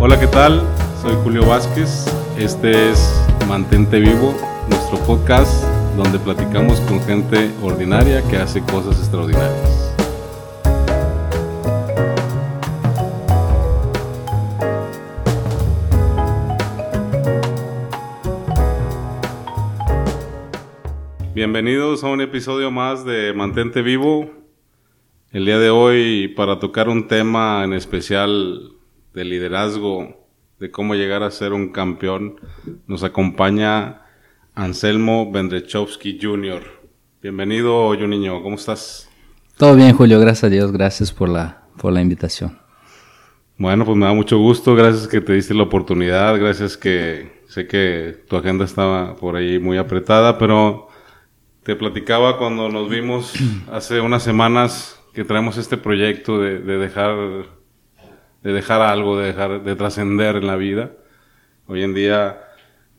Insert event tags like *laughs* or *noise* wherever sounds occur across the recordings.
Hola, ¿qué tal? Soy Julio Vázquez. Este es Mantente Vivo, nuestro podcast donde platicamos con gente ordinaria que hace cosas extraordinarias. Bienvenidos a un episodio más de Mantente Vivo. El día de hoy para tocar un tema en especial de liderazgo, de cómo llegar a ser un campeón, nos acompaña Anselmo Bendrechovsky Jr. Bienvenido, niño, ¿cómo estás? Todo bien, Julio, gracias a Dios, gracias por la, por la invitación. Bueno, pues me da mucho gusto, gracias que te diste la oportunidad, gracias que sé que tu agenda estaba por ahí muy apretada, pero te platicaba cuando nos vimos hace unas semanas que traemos este proyecto de, de dejar de dejar algo, de dejar de trascender en la vida. Hoy en día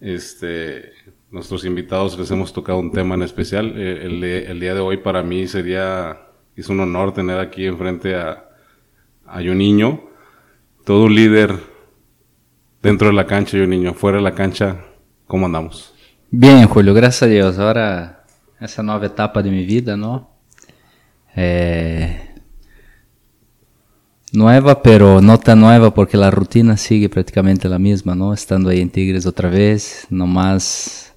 este nuestros invitados les hemos tocado un tema en especial. Eh, el, día de hoy para mí sería, es un honor tener aquí enfrente a, a un niño, todo un líder dentro de la cancha y un niño fuera de la cancha. ¿Cómo andamos? Bien, Julio, gracias a Dios. Ahora, esa nueva etapa de mi vida, ¿no? Eh, nueva, pero no tan nueva porque la rutina sigue prácticamente la misma, ¿no? Estando ahí en Tigres otra vez, nomás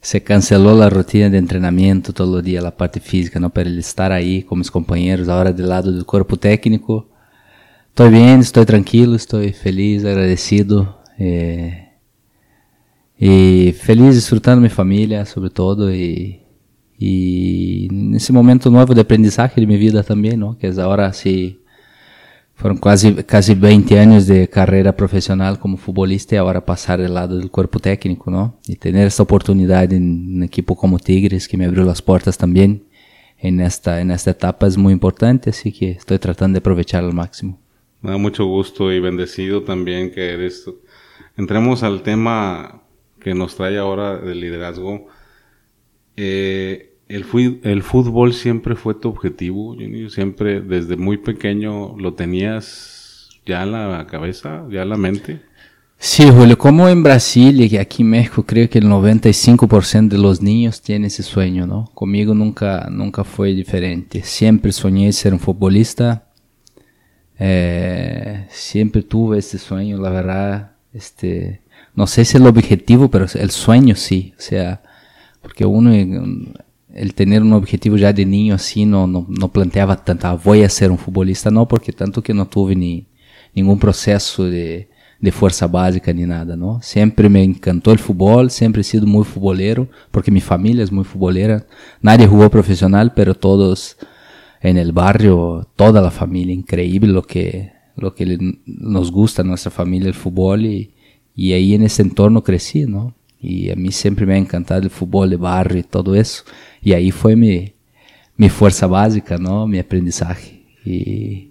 se canceló la rutina de entrenamiento todo el día, la parte física, ¿no? Para él estar ahí con mis compañeros, ahora del lado del cuerpo técnico. Estoy bien, estoy tranquilo, estoy feliz, agradecido. Eh, y feliz disfrutando mi familia, sobre todo, y, y en ese momento nuevo de aprendizaje de mi vida también, ¿no? Que es ahora sí fueron casi, casi 20 años de carrera profesional como futbolista y ahora pasar del lado del cuerpo técnico, ¿no? Y tener esta oportunidad en un equipo como Tigres, que me abrió las puertas también en esta, en esta etapa, es muy importante, así que estoy tratando de aprovechar al máximo. Me da mucho gusto y bendecido también que eres. Entremos al tema que nos trae ahora del liderazgo. Eh, el, el fútbol siempre fue tu objetivo, siempre desde muy pequeño lo tenías ya en la cabeza, ya en la mente. Sí, Julio, como en Brasil y aquí en México creo que el 95% de los niños tienen ese sueño, ¿no? Conmigo nunca, nunca fue diferente. Siempre soñé ser un futbolista. Eh, siempre tuve ese sueño, la verdad. Este, no sé si es el objetivo, pero el sueño sí. O sea, porque uno el tener un objetivo ya de niño así no, no, no planteaba tanto, ah, voy a ser un futbolista, no, porque tanto que no tuve ni ningún proceso de, de fuerza básica ni nada, ¿no? Siempre me encantó el fútbol, siempre he sido muy futbolero, porque mi familia es muy futbolera. Nadie jugó profesional, pero todos en el barrio, toda la familia, increíble lo que, lo que nos gusta a nuestra familia el fútbol y, y ahí en ese entorno crecí, ¿no? Y a mí siempre me ha encantado el fútbol de barrio y todo eso. Y ahí fue mi, mi fuerza básica, ¿no? Mi aprendizaje. Y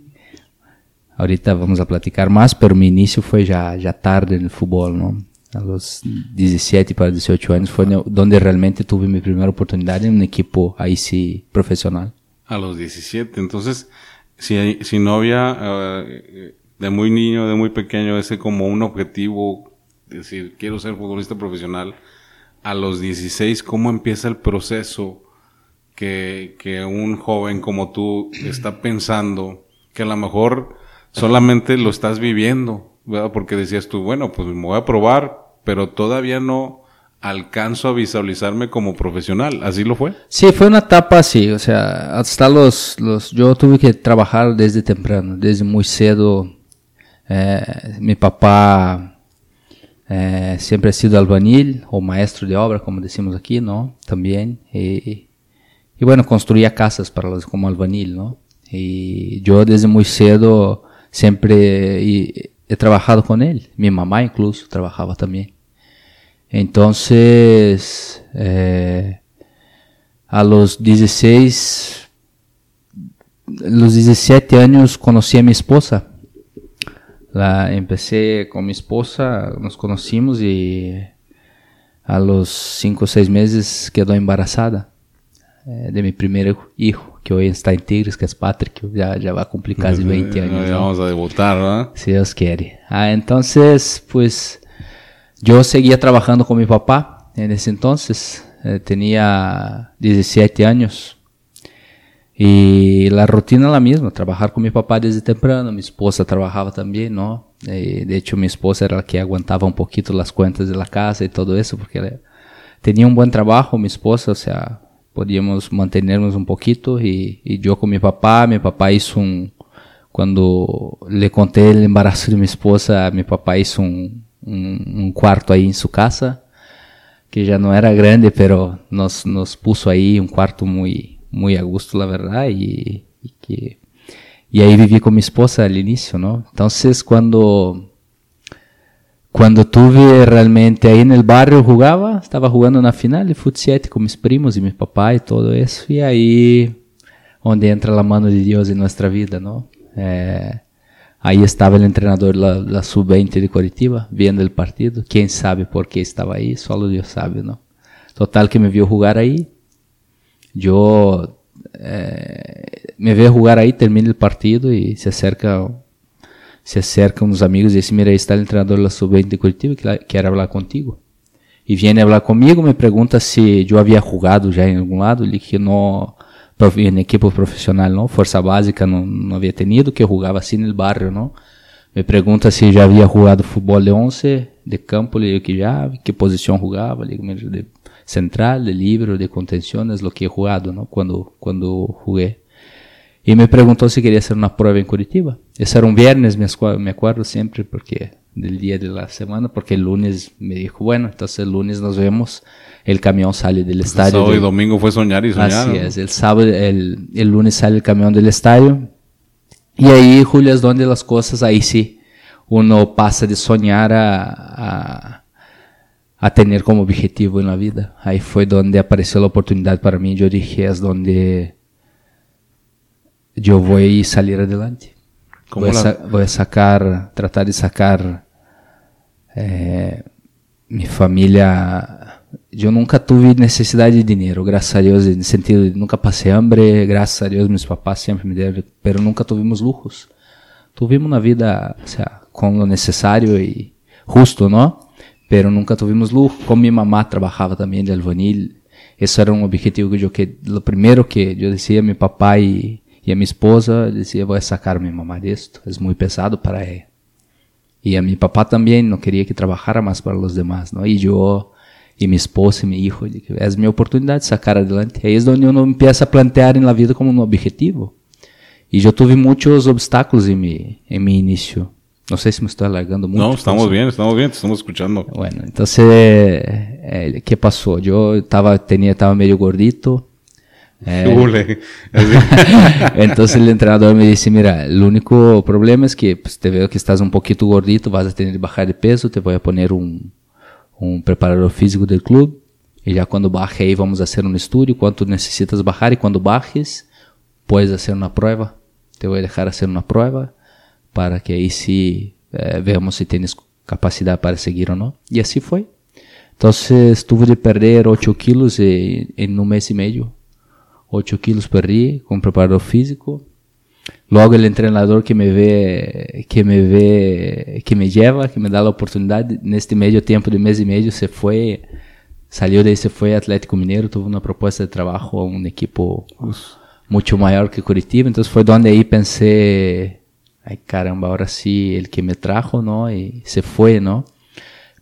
ahorita vamos a platicar más, pero mi inicio fue ya, ya tarde en el fútbol. A los 17 para 18 años fue donde realmente tuve mi primera oportunidad en un equipo ahí profesional. A los 17, entonces, si, si no había uh, de muy niño, de muy pequeño, ese como un objetivo, decir, quiero ser futbolista profesional, a los 16, ¿cómo empieza el proceso que, que un joven como tú está pensando que a lo mejor solamente lo estás viviendo. Porque decías tú, bueno, pues me voy a probar, pero todavía no alcanzo a visualizarme como profesional. ¿Así lo fue? Sí, fue una etapa así, o sea, hasta los, los yo tuve que trabajar desde temprano, desde muy cedo. Eh, mi papá eh, siempre he sido albañil o maestro de obra, como decimos aquí, ¿no? También. Y, y bueno, construía casas para los como albañil, ¿no? Y yo desde muy cedo siempre he, he trabajado con él. Mi mamá incluso trabajaba también. Entonces, eh, a los 16, los 17 años conocí a mi esposa. La empecé con mi esposa, nos conocimos y a los cinco o seis meses quedó embarazada eh, de mi primer hijo, que hoy está en Tigres, que es Patrick, ya, ya va a cumplir casi 20 años. Ya vamos a debutar, ¿verdad? Si Dios quiere. Ah, entonces, pues yo seguía trabajando con mi papá en ese entonces. Eh, tenía 17 años. Y la rutina la misma, trabajar con mi papá desde temprano. Mi esposa trabajaba también, ¿no? Eh, de hecho, mi esposa era la que aguantaba un poquito las cuentas de la casa y todo eso, porque tenía un buen trabajo, mi esposa, o sea, podíamos mantenernos un poquito. Y, yo con mi papá, mi papá hizo un, cuando le conté el embarazo de mi esposa, mi papá hizo un, un, un, cuarto ahí en su casa, que ya no era grande, pero nos, nos puso ahí un cuarto muy, muy a gusto, la verdad, y, y, que, y ahí viví con mi esposa al inicio, ¿no? Entonces cuando, cuando tuve realmente ahí en el barrio jugaba, estaba jugando una final de fut 7 con mis primos y mi papá y todo eso, y ahí donde entra la mano de Dios en nuestra vida, ¿no? Eh, Ahí estaba el entrenador la, la sub-20 de Curitiba, viendo el partido. Quién sabe por qué estaba ahí, solo Dios sabe, ¿no? Total que me vio jugar ahí. Yo eh, me veo jugar ahí, termina el partido y se acerca se acerca unos amigos y dice, mira, ahí está el entrenador de la sub-20 de Curitiba que quiere hablar contigo. Y viene a hablar conmigo, me pregunta si yo había jugado ya en algún lado. Le dije, no, en equipo profesional, ¿no? Fuerza básica no, no había tenido, que jugaba así en el barrio, ¿no? Me pregunta si ya había jugado fútbol de 11, de campo, le digo que ya, qué posición jugaba, le digo, de central, de libro, de contención, es lo que he jugado, ¿no? Cuando, cuando jugué. Y me preguntó si quería hacer una prueba en Curitiba. Ese era un viernes, me acuerdo siempre, porque del día de la semana, porque el lunes me dijo, bueno, entonces el lunes nos vemos el camión sale del Pues estadio. sábado de- y domingo fue soñar y soñar. Así ¿no? es, el sábado, el, el lunes sale el camión del estadio. Y ahí, Julio, es donde las cosas, ahí sí, uno pasa de soñar a, a, a tener como objetivo en la vida. Ahí fue donde apareció la oportunidad para mí. Yo dije, es donde yo voy a salir adelante. ¿Cómo Voy a, voy a sacar, tratar de sacar eh, mi familia. Yo nunca tuve necesidad de dinero, gracias a Dios, en el sentido de nunca pasé hambre, gracias a Dios mis papás siempre me dieron, pero nunca tuvimos lujos. Tuvimos una vida, o sea, con lo necesario y justo, ¿no? Pero nunca tuvimos lujo. Como mi mamá trabajaba también de albañil, eso era un objetivo que yo que lo primero que yo decía a mi papá y, y a mi esposa, decía, voy a sacar a mi mamá de esto, es muy pesado para ella. Y a mi papá también no quería que trabajara más para los demás, ¿no? Y yo, y mi esposa y mi hijo, dije, es mi oportunidad de sacar adelante. Ahí es donde uno empieza a plantear en la vida como un objetivo. Y yo tuve muchos obstáculos en mi, en mi inicio. No sé si me estoy alargando mucho. No, estamos bien, estamos bien, te estamos escuchando. Bueno, entonces, eh, ¿qué pasó? Yo estaba, tenía, estaba medio gordito. eh, entonces el entrenador me dice, mira, el único problema es que pues, te veo que estás un poquito gordito, vas a tener que bajar de peso, te voy a poner un, un preparador físico del club y ya cuando baje ahí vamos a hacer un estudio, cuánto necesitas bajar y cuando bajes puedes hacer una prueba. Te voy a dejar hacer una prueba para que ahí sí eh, veamos si tienes capacidad para seguir o no. Y así fue. Entonces tuve de perder 8 kilos en, en un mes y medio. 8 kilos perdí con preparador físico. Luego el entrenador que me ve, que me ve, que me lleva, que me da la oportunidad, en este medio tiempo de mes y medio se fue, salió de ahí, se fue a Atlético Mineiro, tuvo una propuesta de trabajo a un equipo mucho mayor que Curitiba, entonces fue donde ahí pensé, ay caramba, ahora sí, el que me trajo, ¿no? Y se fue, ¿no?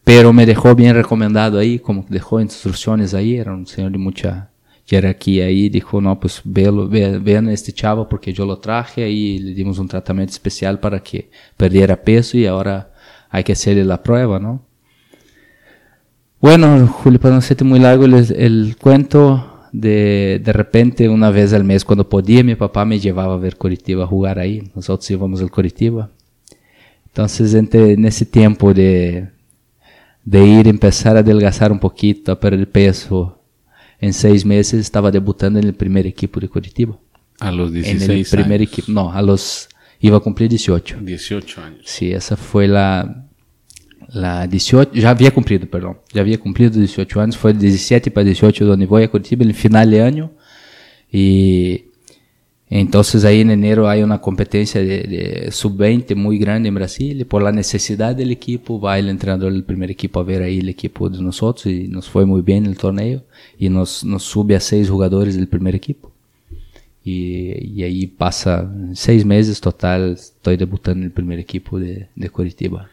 Pero me dejó bien recomendado ahí, como dejó instrucciones ahí, era un señor de mucha jerarquía ahí, dijo, no, pues velo, ve- vean este chavo porque yo lo traje, ahí le dimos un tratamiento especial para que perdiera peso y ahora hay que hacerle la prueba, ¿no? Bueno, Julio, para no hacerte muy largo el cuento, de, de repente, una vez al mes, cuando podía, mi papá me llevaba a ver Curitiba a jugar ahí. Nosotros íbamos al Curitiba. Entonces, entre, en ese tiempo de, de ir, empezar a adelgazar un poquito, a perder peso, en seis meses estaba debutando en el primer equipo de Curitiba. A los En 16 el primer años. equipo, no, a los, iba a cumplir 18. 18 años. Sí, esa fue la, la 18, ya había cumplido, perdón, ya había cumplido 18 años, fue 17 para 18 donde voy a Curitiba en el final de año y, Entonces ahí en enero hay una competencia de, de sub-20 muy grande en Brasil y por la necesidad del equipo va el entrenador del primer equipo a ver ahí el equipo de nosotros y nos fue muy bien el torneo y nos, nos sube a seis jugadores del primer equipo. Y, y ahí pasa seis meses total, estoy debutando en el primer equipo de, de Curitiba.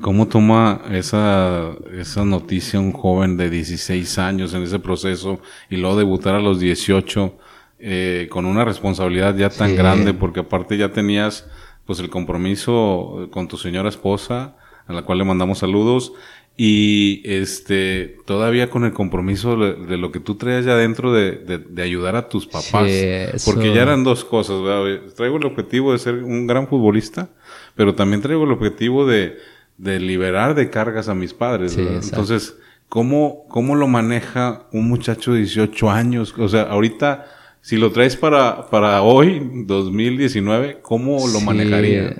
¿Cómo toma esa, esa noticia un joven de 16 años en ese proceso y luego debutar a los 18 eh, con una responsabilidad ya tan grande? Porque aparte ya tenías pues el compromiso con tu señora esposa, a la cual le mandamos saludos, y este todavía con el compromiso de, lo que tú traías ya dentro de, de, ayudar a tus papás. Porque ya eran dos cosas, Traigo el objetivo de ser un gran futbolista pero también traigo el objetivo de, de liberar de cargas a mis padres. Entonces, ¿cómo, ¿cómo lo maneja un muchacho de 18 años? O sea, ahorita, si lo traes para, para hoy, 2019, ¿cómo lo manejaría?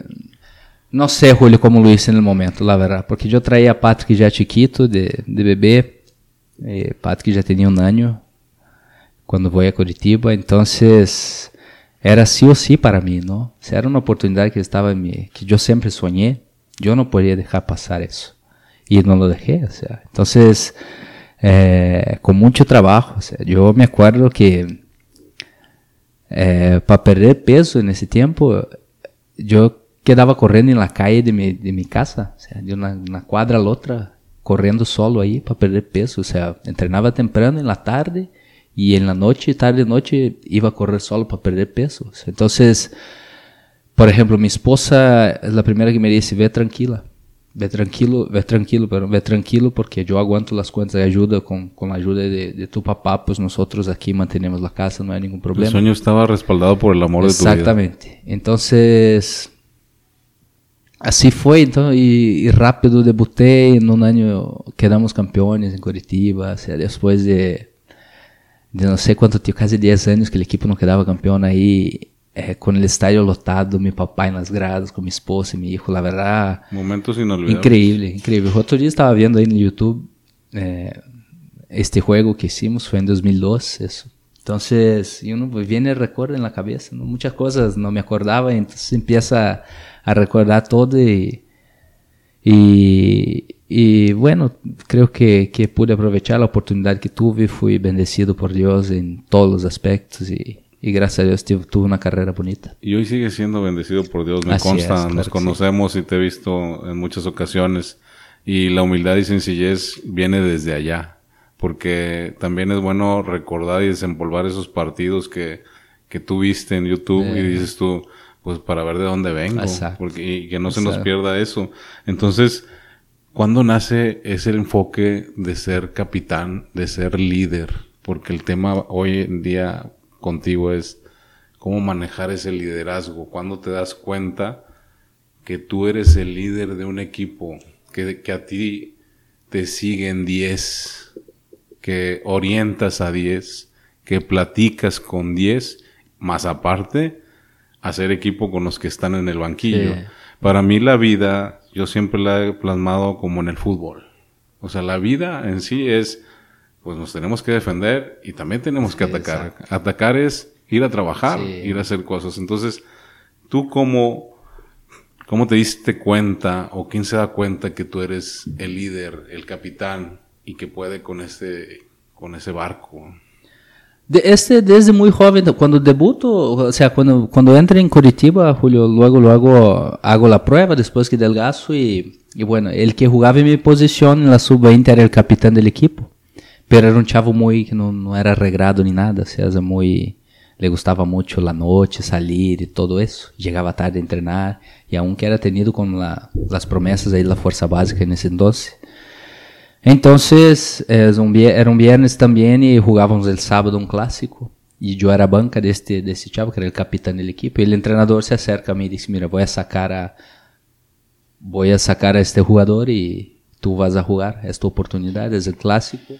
No sé, Julio, cómo lo hice en el momento, la verdad. Porque yo traía a Patrick ya chiquito, de, de bebé. Eh, Patrick ya tenía un año cuando voy a Curitiba. Entonces, era sí o sí para mí, ¿no? Sea, era una oportunidad que estaba en mí, que yo siempre soñé, yo no podía dejar pasar eso. Y no lo dejé, o sea. Entonces, eh, con mucho trabajo, o sea, yo me acuerdo que eh, para perder peso en ese tiempo, yo quedaba corriendo en la calle de mi, de mi casa, o sea, de una, una cuadra a la otra, corriendo solo ahí para perder peso, o sea, entrenaba temprano en la tarde y en la noche, tarde noche, iba a correr solo para perder peso. Entonces, por ejemplo, mi esposa es la primera que me dice, ve tranquila, ve tranquilo, ve tranquilo, pero ve tranquilo porque yo aguanto las cuentas de ayuda con, con la ayuda de, de, tu papá, pues nosotros aquí mantenemos la casa, no hay ningún problema. El sueño estaba respaldado por el amor de tu vida. Exactamente. Entonces, así fue, entonces, y, y, rápido debuté, en un año quedamos campeones en Curitiba, o sea, después de de não sei quanto tempo, quase 10 anos que a equipe não quedava campeão aí, é, com o estádio lotado, meu papai nas gradas, com minha esposa e meu filho, la verdad. Momentos inolvidables. Increíble, increíble. Outro dia estava vendo aí no YouTube este jogo que hicimos, foi em 2012, isso. Então, uno viene recuerdo na cabeça, ¿no? muitas coisas não me acordava, então empieza a recordar todo e Y bueno, creo que, que, pude aprovechar la oportunidad que tuve, fui bendecido por Dios en todos los aspectos y, y gracias a Dios tuve una carrera bonita. Y hoy sigue siendo bendecido por Dios, me consta, nos conocemos y te he visto en muchas ocasiones. Y la humildad y sencillez viene desde allá, porque también es bueno recordar y desempolvar esos partidos que, que tú viste en YouTube y dices tú, pues para ver de dónde vengo, porque, y que no se nos pierda eso. Entonces, ¿Cuándo nace ese enfoque de ser capitán, de ser líder? Porque el tema hoy en día contigo es cómo manejar ese liderazgo. ¿Cuándo te das cuenta que tú eres el líder de un equipo, que, que a ti te siguen 10, que orientas a 10, que platicas con 10, más aparte, hacer equipo con los que están en el banquillo? Para mí la vida yo siempre la he plasmado como en el fútbol. O sea, la vida en sí es, pues nos tenemos que defender y también tenemos que atacar. Atacar es ir a trabajar, ir a hacer cosas. Entonces, tú cómo, cómo te diste cuenta o quién se da cuenta que tú eres el líder, el capitán y que puede con ese, con ese barco. Este desde muy joven, cuando debuto, o sea, cuando, cuando entro en Curitiba, Julio, luego, luego hago la prueba después que delgazo y, y bueno, el que jugaba en mi posición en la sub-20 era el capitán del equipo, pero era un chavo muy, que no, no era arreglado ni nada, o sea, muy, le gustaba mucho la noche, salir y todo eso, llegaba tarde a entrenar y aunque era tenido con la, las promesas ahí de la fuerza básica en ese entonces, Entonces, era un viernes también y jugábamos el sábado un clásico. Y yo era banca de este, de este chavo, que era el capitán del equipo. Y el entrenador se acerca a mí y dice, mira, voy a sacar a, voy a sacar a este jugador y tú vas a jugar. Es tu oportunidad, es el clásico.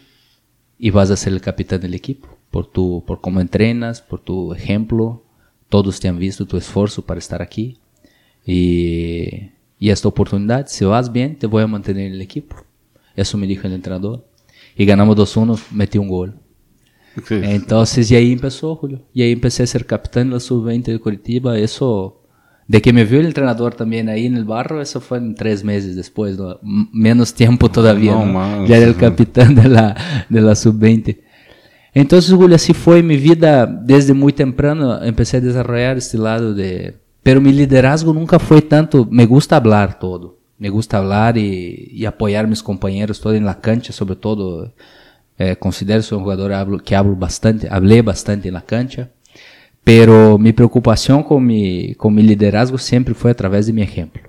Y vas a ser el capitán del equipo. Por, tu, por cómo entrenas, por tu ejemplo. Todos te han visto tu esfuerzo para estar aquí. Y, y esta oportunidad, si vas bien, te voy a mantener en el equipo. Eso me dijo el entrenador. Y ganamos 2-1, metí un gol. Entonces, y ahí empezó, Julio. Y ahí empecé a ser capitán de la sub-20 de Curitiba. Eso de que me vio el entrenador también ahí en el barro, eso fue en tres meses después, menos tiempo todavía. ya era el capitán de la, de la sub-20. Entonces, Julio, así fue mi vida desde muy temprano. Empecé a desarrollar este lado de... Pero mi liderazgo nunca fue tanto... Me gusta hablar todo. Me gusta hablar y, y apoyar a mis compañeros, todo en la cancha, sobre todo. Eh, considero ser un jugador que hablo bastante, hablé bastante en la cancha. Pero mi preocupación con mi, con mi liderazgo siempre fue a través de mi ejemplo.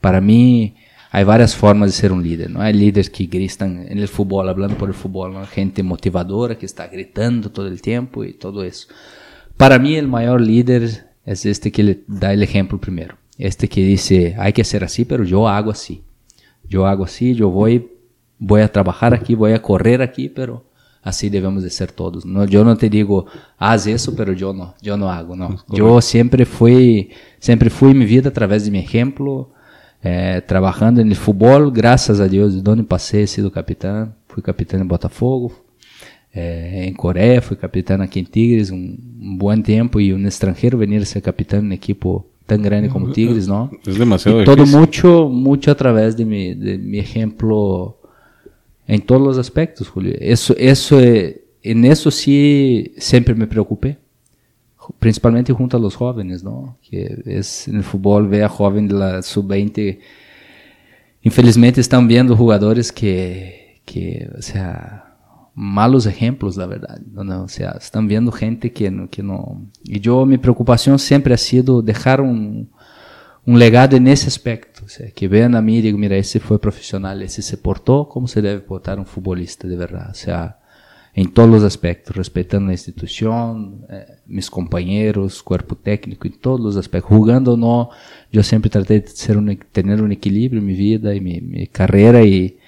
Para mí hay varias formas de ser un líder. ¿no? Hay líderes que gritan en el fútbol, hablando por el fútbol, ¿no? gente motivadora que está gritando todo el tiempo y todo eso. Para mí el mayor líder es este que le da el ejemplo primero. Este que dice, hay que ser así, pero yo hago así. Yo hago así, yo voy, voy a trabajar aquí, voy a correr aquí, pero así debemos de ser todos. No, yo no te digo, haz eso, pero yo no, yo no hago, no. Yo siempre fui, siempre fui mi vida a través de mi ejemplo, eh, trabajando en el fútbol, gracias a Dios, de donde pasé he sido capitán, fui capitán en Botafogo, eh, en Corea, fui capitán aquí en Tigres un, un, buen tiempo y un extranjero venir a ser capitán en un equipo tan grande como Tigres, ¿no? Es demasiado. Y todo mucho, mucho a través de mi, de mi ejemplo en todos los aspectos, Julio. Eso, eso, en eso sí siempre me preocupé, principalmente junto a los jóvenes, ¿no? Que es en el fútbol, ve a joven de la sub-20, infelizmente están viendo jugadores que, que, o sea, malos ejemplos, la verdad. ¿no? O sea, están viendo gente que no, que no... Y yo, mi preocupación siempre ha sido un, un legado en ese aspecto. Que vean a mí y digan, mira, ese fue profesional, ese se portó como se debe portar un futbolista de verdad. O sea, en todos los aspectos, respetando la institución, eh, mis compañeros, cuerpo técnico, en todos los aspectos. Jugando o no, yo siempre traté de ser un, tener un equilibrio en vida y mi, mi carrera y,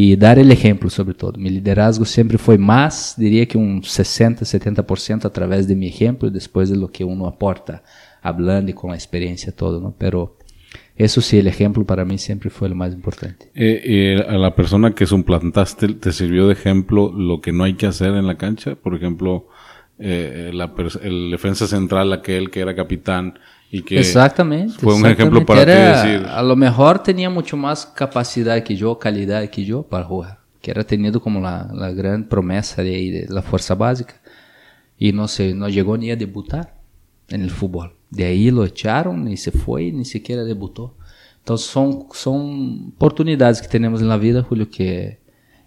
y dar el ejemplo sobre todo. Mi liderazgo siempre fue más, diría que un 60, 70% a través de mi ejemplo y después de lo que uno aporta hablando y con la experiencia todo, ¿no? Pero eso sí, el ejemplo para mí siempre fue lo más importante. Eh, a la persona que suplantaste, ¿te sirvió de ejemplo lo que no hay que hacer en la cancha? Por ejemplo, eh, el defensa central, aquel que era capitán y que exactamente, fue un ejemplo para ti decir. A lo mejor tenía mucho más capacidad que yo, calidad que yo para jugar, que era tenido como la, la gran promesa de, de la fuerza básica y no, se, no llegó ni a debutar en el fútbol. De ahí lo echaron y se fue, ni siquiera debutó. Entonces son, son oportunidades que tenemos en la vida, Julio, que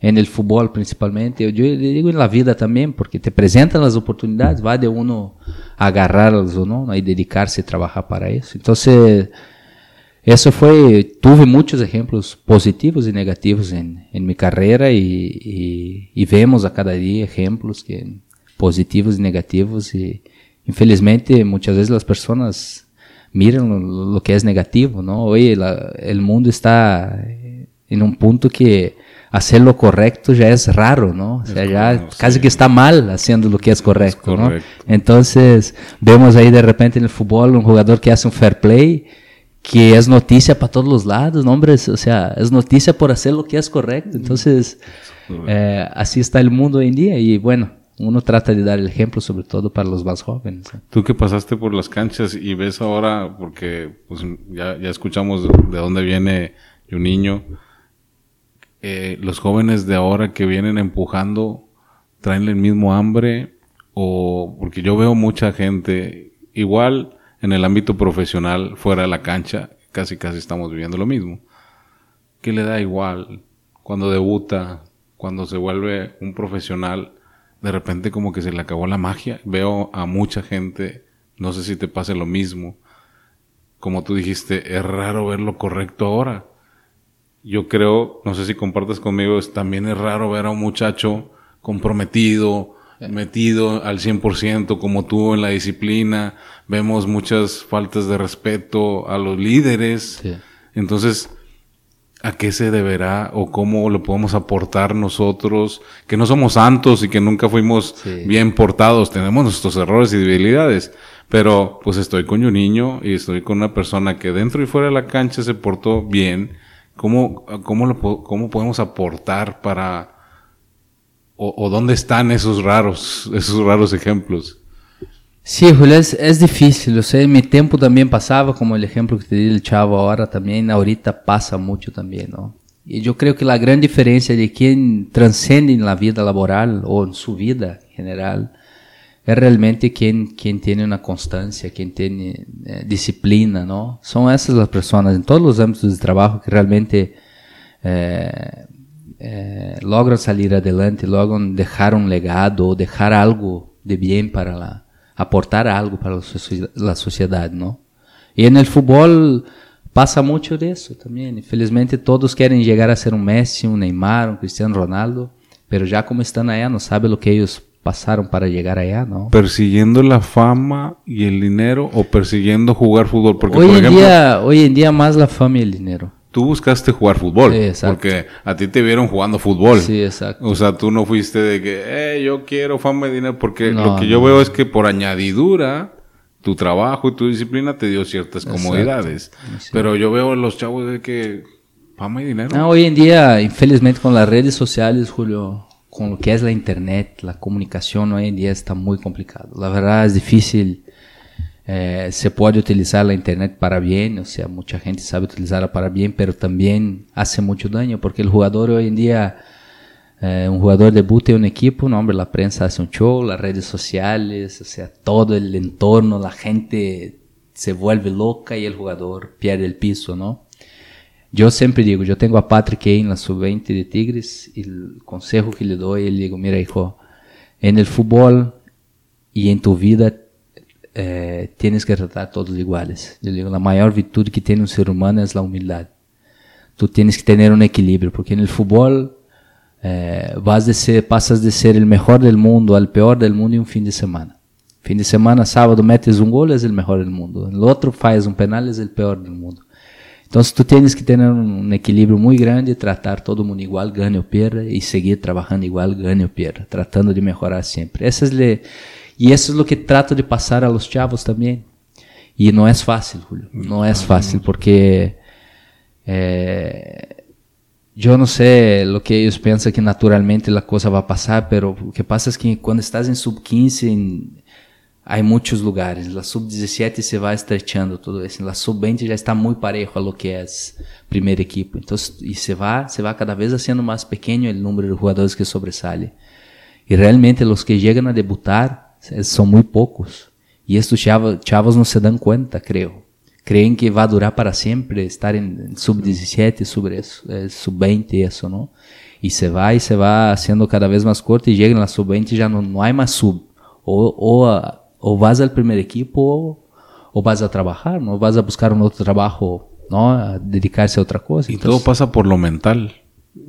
en el fútbol principalmente, yo digo en la vida también, porque te presentan las oportunidades, va de uno agarrarlas o no, y dedicarse a trabajar para eso. Entonces, eso fue, tuve muchos ejemplos positivos y negativos en, en mi carrera y, y, y, vemos a cada día ejemplos que, positivos y negativos y, infelizmente muchas veces las personas miran lo, que es negativo, ¿no? Oye, el mundo está en un punto que hacer lo correcto ya es raro, ¿no? O sea, ya casi que está mal haciendo lo que es correcto, ¿no? Entonces, vemos ahí de repente en el fútbol un jugador que hace un fair play que es noticia para todos los lados, ¿no, hombre? O sea, es noticia por hacer lo que es correcto. Entonces, eh, así está el mundo hoy en día y bueno, uno trata de dar el ejemplo sobre todo para los más jóvenes. Tú que pasaste por las canchas y ves ahora, porque pues, ya, ya escuchamos de, dónde viene un niño, eh, los jóvenes de ahora que vienen empujando, traen el mismo hambre o porque yo veo mucha gente igual en el ámbito profesional fuera de la cancha, casi casi estamos viviendo lo mismo. Que le da igual cuando debuta, cuando se vuelve un profesional, de repente como que se le acabó la magia. Veo a mucha gente, no sé si te pase lo mismo. Como tú dijiste, es raro ver lo correcto ahora. Yo creo, no sé si compartes conmigo, es, también es raro ver a un muchacho comprometido, metido al 100% como tú en la disciplina. Vemos muchas faltas de respeto a los líderes. Entonces, a qué se deberá o cómo lo podemos aportar nosotros, que no somos santos y que nunca fuimos bien portados, tenemos nuestros errores y debilidades, pero pues estoy con un niño y estoy con una persona que dentro y fuera de la cancha se portó bien, ¿cómo, cómo, cómo podemos aportar para o, dónde están esos raros, esos raros ejemplos? Sí, Julio, es, difícil. O sea, en mi tiempo también pasaba, como el ejemplo que te di el chavo ahora también, ahorita pasa mucho también, ¿no? Y yo creo que la gran diferencia de quien transcende en la vida laboral o en su vida en general es realmente quien, quien tiene una constancia, quien tiene eh, disciplina, ¿no? Son esas las personas en todos los ámbitos de trabajo que realmente eh, eh, logran salir adelante, logran dejar un legado o dejar algo de bien para la, aportar algo para la sociedad, ¿no? Y en el fútbol pasa mucho de eso también. Infelizmente todos quieren llegar a ser un Messi, un Neymar, un Cristiano Ronaldo, pero ya como están allá no sabe lo que ellos pasaron para llegar allá, ¿no? Persiguiendo la fama y el dinero o persiguiendo jugar fútbol. Porque, hoy, en día, hoy en día más la fama y el dinero. Tú buscaste jugar fútbol. Porque a ti te vieron jugando fútbol. Sí, exacto. O sea, tú no fuiste de que, eh, yo quiero fama y dinero. Porque lo que yo veo es que por añadidura, tu trabajo y tu disciplina te dio ciertas comodidades. Pero yo veo a los chavos de que fama y dinero. No, hoy en día, infelizmente, con las redes sociales, Julio, con lo que es la internet, la comunicación hoy en día está muy complicado. La verdad es difícil. Eh, se puede utilizar la internet para bien, o sea, mucha gente sabe utilizarla para bien, pero también hace mucho daño porque el jugador hoy en día, eh, un jugador debuta en un equipo, no, hombre, la prensa hace un show, las redes sociales, o sea, todo el entorno, la gente se vuelve loca y el jugador pierde el piso, ¿no? Yo siempre digo, yo tengo a Patrick ahí en la sub-20 de Tigres y el consejo que le doy, le digo, mira hijo, en el fútbol y en tu vida eh, tienes que tratar a todos iguales. Yo digo, la mayor virtud que tiene un ser humano es la humildad. Tú tienes que tener un equilibrio, porque en el fútbol eh, vas de ser, pasas de ser el mejor del mundo al peor del mundo en un fin de semana. Fin de semana, sábado metes un gol, es el mejor del mundo. El otro faz un penal, es el peor del mundo. Entonces tú tienes que tener un equilibrio muy grande, tratar todo el mundo igual, gane o pierda, y seguir trabajando igual, gane o pierda, tratando de mejorar siempre. Esa es le, y eso es lo que trato de pasar a los chavos también. Y no es fácil, Julio, no es fácil porque eh, yo no sé lo que ellos piensan que naturalmente la cosa va a pasar, pero lo que pasa es que cuando estás en sub 15, hay muchos lugares. La sub-17 se va estrechando todo eso. La sub-20 ya está muy parejo a lo que es primer equipo. Entonces, y se va, se va cada vez haciendo más pequeño el número de jugadores que sobresale. Y realmente los que llegan a debutar son muy pocos. Y estos chavos, chavos no se dan cuenta, creo. Creen que va a durar para siempre estar en, sub-17, sub-20, eso, ¿no? Y se va y se va haciendo cada vez más corto y llegan a la sub-20 y ya no, no hay más sub. O, o a, o vas al primer equipo o, vas a trabajar, ¿no? Vas a buscar un otro trabajo, ¿no? A dedicarse a otra cosa. Y todo pasa por lo mental.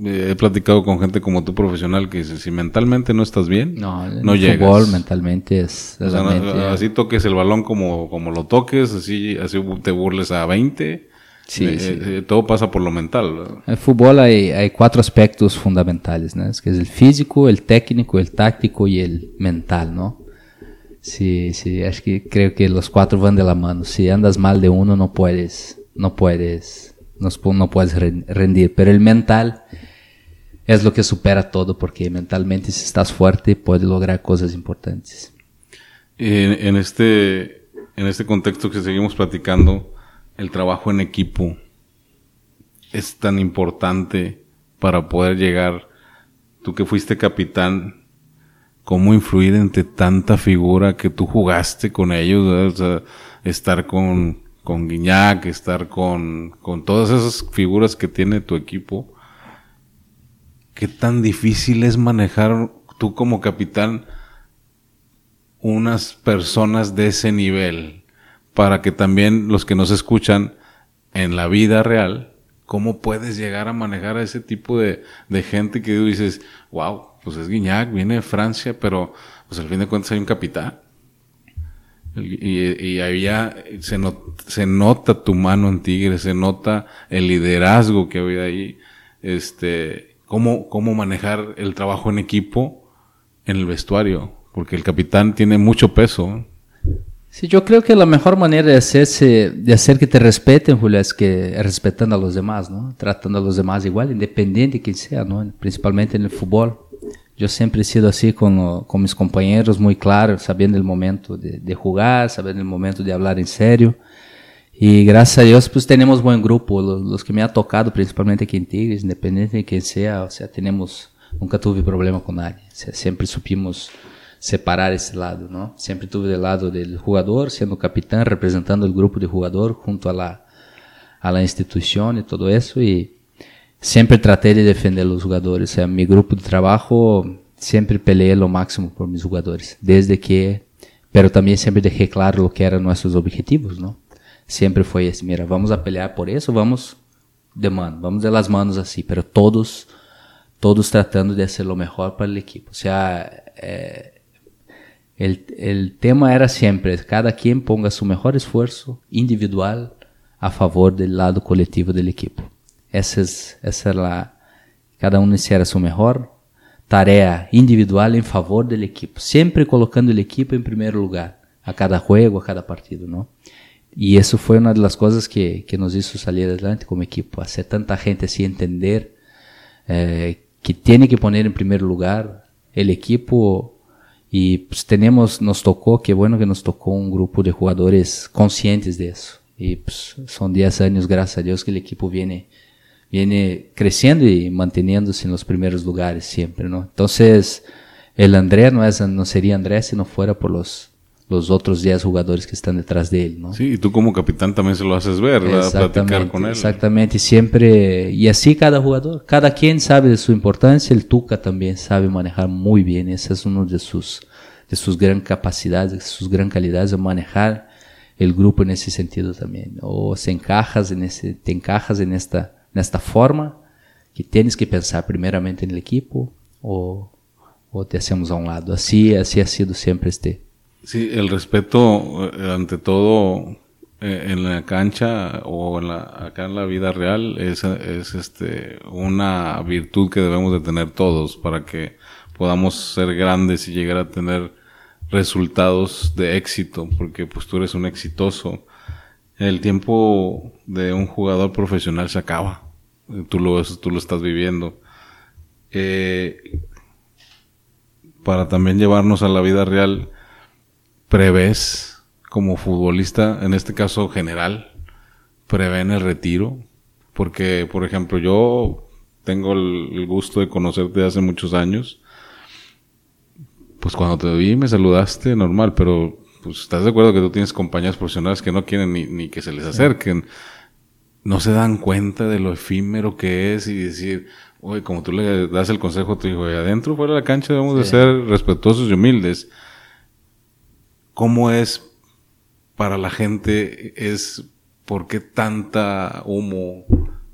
Eh, he platicado con gente como tú profesional que dice, si mentalmente no estás bien, no, no llegas. Fútbol mentalmente es... así toques el balón como, como lo toques, así, así te burles a 20. Sí, eh, eh, todo pasa por lo mental. En el fútbol hay, hay cuatro aspectos fundamentales, ¿no? Es que es el físico, el técnico, el táctico y el mental, ¿no? Sí, sí, que creo que los cuatro van de la mano. Si andas mal de uno, no puedes, no puedes, no, no puedes rendir. Pero el mental es lo que supera todo, porque mentalmente si estás fuerte puedes lograr cosas importantes. En, en este, en este contexto que seguimos platicando, el trabajo en equipo es tan importante para poder llegar. Tú que fuiste capitán, cómo influir entre tanta figura que tú jugaste con ellos, estar con, con Guiñac, estar con, con todas esas figuras que tiene tu equipo. ¿Qué tan difícil es manejar tú como capitán unas personas de ese nivel? Para que también los que nos escuchan en la vida real, ¿cómo puedes llegar a manejar a ese tipo de, de gente que tú dices, wow, pues es Guiñac, viene de Francia, pero pues al fin de cuentas hay un capitán. Y, y ya se, se nota tu mano en Tigre, se nota el liderazgo que había ahí, este, cómo, cómo manejar el trabajo en equipo en el vestuario, porque el capitán tiene mucho peso. Sí, yo creo que la mejor manera de hacerse, de hacer que te respeten, Julio, es que respetando a los demás, ¿no? Tratando a los demás igual, independiente de quien sea, ¿no? Principalmente en el fútbol. Yo siempre he sido así con, con mis compañeros, muy claro, sabiendo el momento de, de, sabiendo el momento de hablar en serio. Y gracias a Dios, pues tenemos buen grupo. Los que me ha tocado, principalmente aquí en Tigres, independiente de quién sea, o sea, tenemos, nunca tuve problema. O sea, siempre supimos separar esse lado, ¿no? Sempre tuve do lado do jogador, sendo capitão, representando o grupo de jogador junto a la, a la instituição e tudo isso e sempre tratei de defender os jogadores. O sea, mi grupo de trabalho sempre peleei o máximo por meus jogadores, desde que, pero também sempre deixei claro o que eram nossos objetivos, não? Sempre foi esse, mira, vamos a pelear por isso, vamos de mano, vamos de las manos assim, pero todos todos tratando de ser o melhor para o equipo. O sea, eh, El, el, tema era siempre, cada quien ponga su mejor esfuerzo individual a favor del lado colectivo del equipo. Esa es, esa es la, cada uno hiciera su mejor tarea individual en favor del equipo, siempre colocando el equipo en primer lugar, a cada juego, a cada partido, ¿no? Y eso fue una de las cosas que, que nos hizo salir adelante como equipo, hacer tanta gente así entender eh, que tiene que poner en primer lugar el equipo y pues tenemos, nos tocó, qué bueno que nos tocó un grupo de jugadores conscientes de eso. Y pues son 10 años, gracias a Dios, que el equipo viene, viene creciendo y manteniéndose en los primeros lugares siempre, ¿no? Entonces, el André no, es, no sería André si no fuera por los, los otros 10 jugadores que están detrás de él, ¿no? Sí, y tú como capitán también se lo haces ver. Platicar con él. Exactamente, siempre, y así cada jugador, cada quien sabe de su importancia, el Tuca también sabe manejar muy bien, ese es uno de sus, de sus gran capacidades, de sus gran calidades de manejar el grupo en ese sentido también. O se encajas en ese, te encajas en esta, en esta forma que tienes que pensar primeramente en el equipo o, o te hacemos a un lado. Así, así ha sido siempre este, Sí, el respeto eh, ante todo eh, en la cancha o acá en la vida real es, es este, una virtud que debemos de tener todos para que podamos ser grandes y llegar a tener resultados de éxito, porque pues tú eres un exitoso. El tiempo de un jugador profesional se acaba. Tú lo, tú lo estás viviendo. Eh, para también llevarnos a la vida real, prevés como futbolista, en este caso general, prevén el retiro? Porque, por ejemplo, yo tengo el, gusto de conocerte hace muchos años. Pues cuando te vi me saludaste normal, pero pues estás de acuerdo que tú tienes compañías profesionales que no quieren ni, ni que se les acerquen. No se dan cuenta de lo efímero que es y decir, oye, como tú le das el consejo a tu hijo, adentro, fuera de la cancha debemos de ser respetuosos y humildes cómo es para la gente, es por qué tanta humo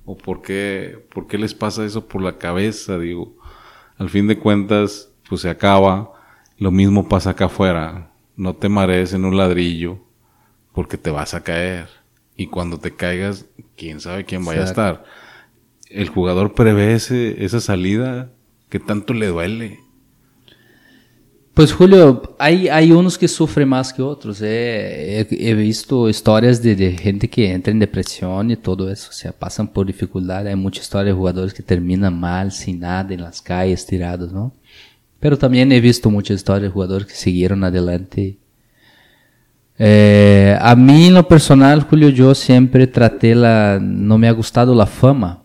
o por qué, por qué les pasa eso por la cabeza, digo. Al fin de cuentas, pues se acaba, lo mismo pasa acá afuera, no te marees en un ladrillo porque te vas a caer y cuando te caigas, quién sabe quién vaya a estar. El jugador prevé esa salida que tanto le duele. Pues Julio, hay, hay unos que sufren más que otros. He, he, visto historias de, de, gente que entra en depresión y todo eso. O sea, pasan por dificultad. Hay mucha historia de jugadores que terminan mal, sin nada, en las calles, tirados, ¿no? Pero también he visto muchas historias de jugadores que siguieron adelante. Eh, a mí en lo personal, Julio, yo siempre traté la... No me ha gustado la fama.